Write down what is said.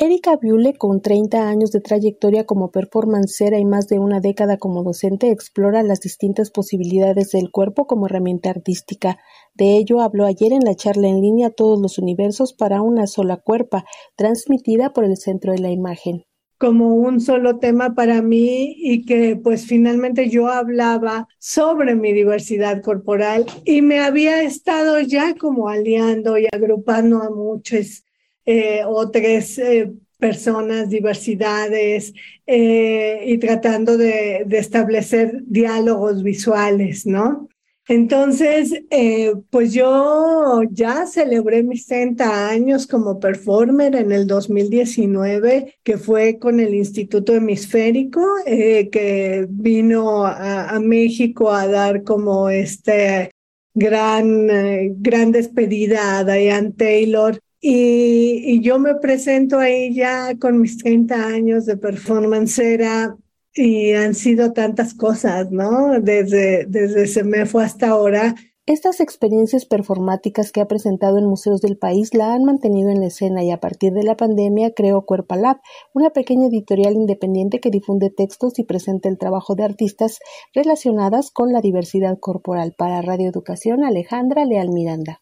Erika Biule, con 30 años de trayectoria como performancera y más de una década como docente, explora las distintas posibilidades del cuerpo como herramienta artística. De ello habló ayer en la charla en línea Todos los universos para una sola cuerpa, transmitida por el Centro de la Imagen como un solo tema para mí y que pues finalmente yo hablaba sobre mi diversidad corporal y me había estado ya como aliando y agrupando a muchos eh, otras eh, personas, diversidades eh, y tratando de, establecer diálogos visuales, ¿no? Entonces, pues yo ya celebré mis 30 años como performer en el 2019, que fue con el Instituto Hemisférico, que vino a, a, México a dar como este gran, gran despedida a Diane Taylor y, yo me presento ahí ya con mis 30 años de performancera y han sido tantas cosas, ¿no? Desde, desde se me fue hasta ahora. Estas experiencias performáticas que ha presentado en museos del país la han mantenido en la escena y a partir de la pandemia creó Cuerpa Lab, una pequeña editorial independiente que difunde textos y presenta el trabajo de artistas relacionadas con la diversidad corporal. Para Radio Educación, Alejandra Leal Miranda.